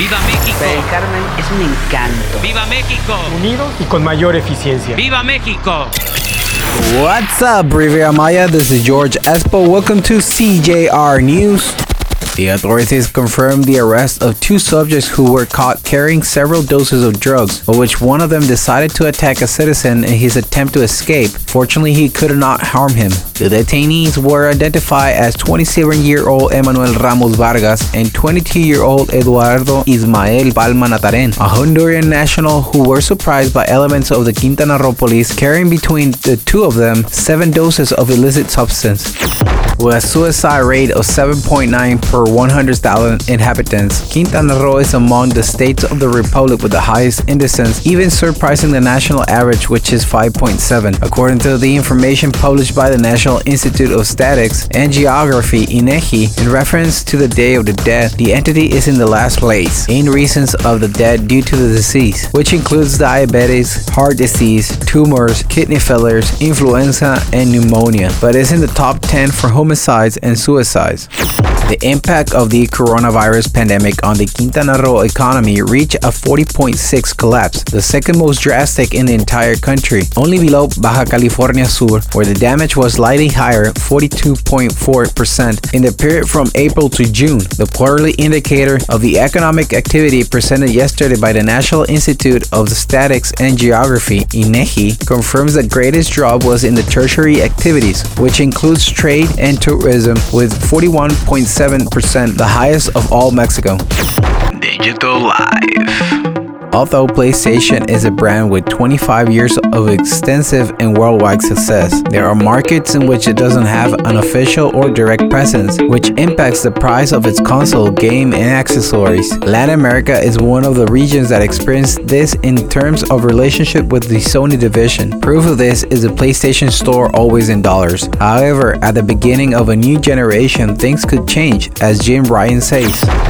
Viva México. Playa del Carmen es un encanto. Viva México. Unidos y con mayor eficiencia. Viva México. What's up, Riviera Maya? This is George Espo. Welcome to CJR News. The authorities confirmed the arrest of two subjects who were caught carrying several doses of drugs, of which one of them decided to attack a citizen in his attempt to escape. Fortunately, he could not harm him. The detainees were identified as 27-year-old Emmanuel Ramos Vargas and 22-year-old Eduardo Ismael Palma Nataren, a Honduran national who were surprised by elements of the Quintana Roo police carrying between the two of them seven doses of illicit substance. With a suicide rate of 7.9 per 100,000 inhabitants, Quintana Roo is among the states of the republic with the highest incidence, even surpassing the national average, which is 5.7. According to the information published by the National Institute of Statics and Geography (INEGI), in reference to the day of the death, the entity is in the last place in reasons of the death due to the disease, which includes diabetes, heart disease, tumors, kidney failures, influenza, and pneumonia, but is in the top 10 for homicides and suicides. The impact of the coronavirus pandemic on the Quintana Roo economy reached a 40.6 collapse, the second most drastic in the entire country, only below Baja California Sur, where the damage was slightly higher, 42.4% in the period from April to June. The quarterly indicator of the economic activity presented yesterday by the National Institute of Statistics and Geography, INEGI, confirms the greatest drop was in the tertiary activities, which includes trade and tourism, with 41.7%, the highest of all Mexico. Digital Life. Although PlayStation is a brand with 25 years of extensive and worldwide success, there are markets in which it doesn't have an official or direct presence, which impacts the price of its console, game, and accessories. Latin America is one of the regions that experienced this in terms of relationship with the Sony division. Proof of this is the PlayStation Store always in dollars. However, at the beginning of a new generation, things could change, as Jim Ryan says.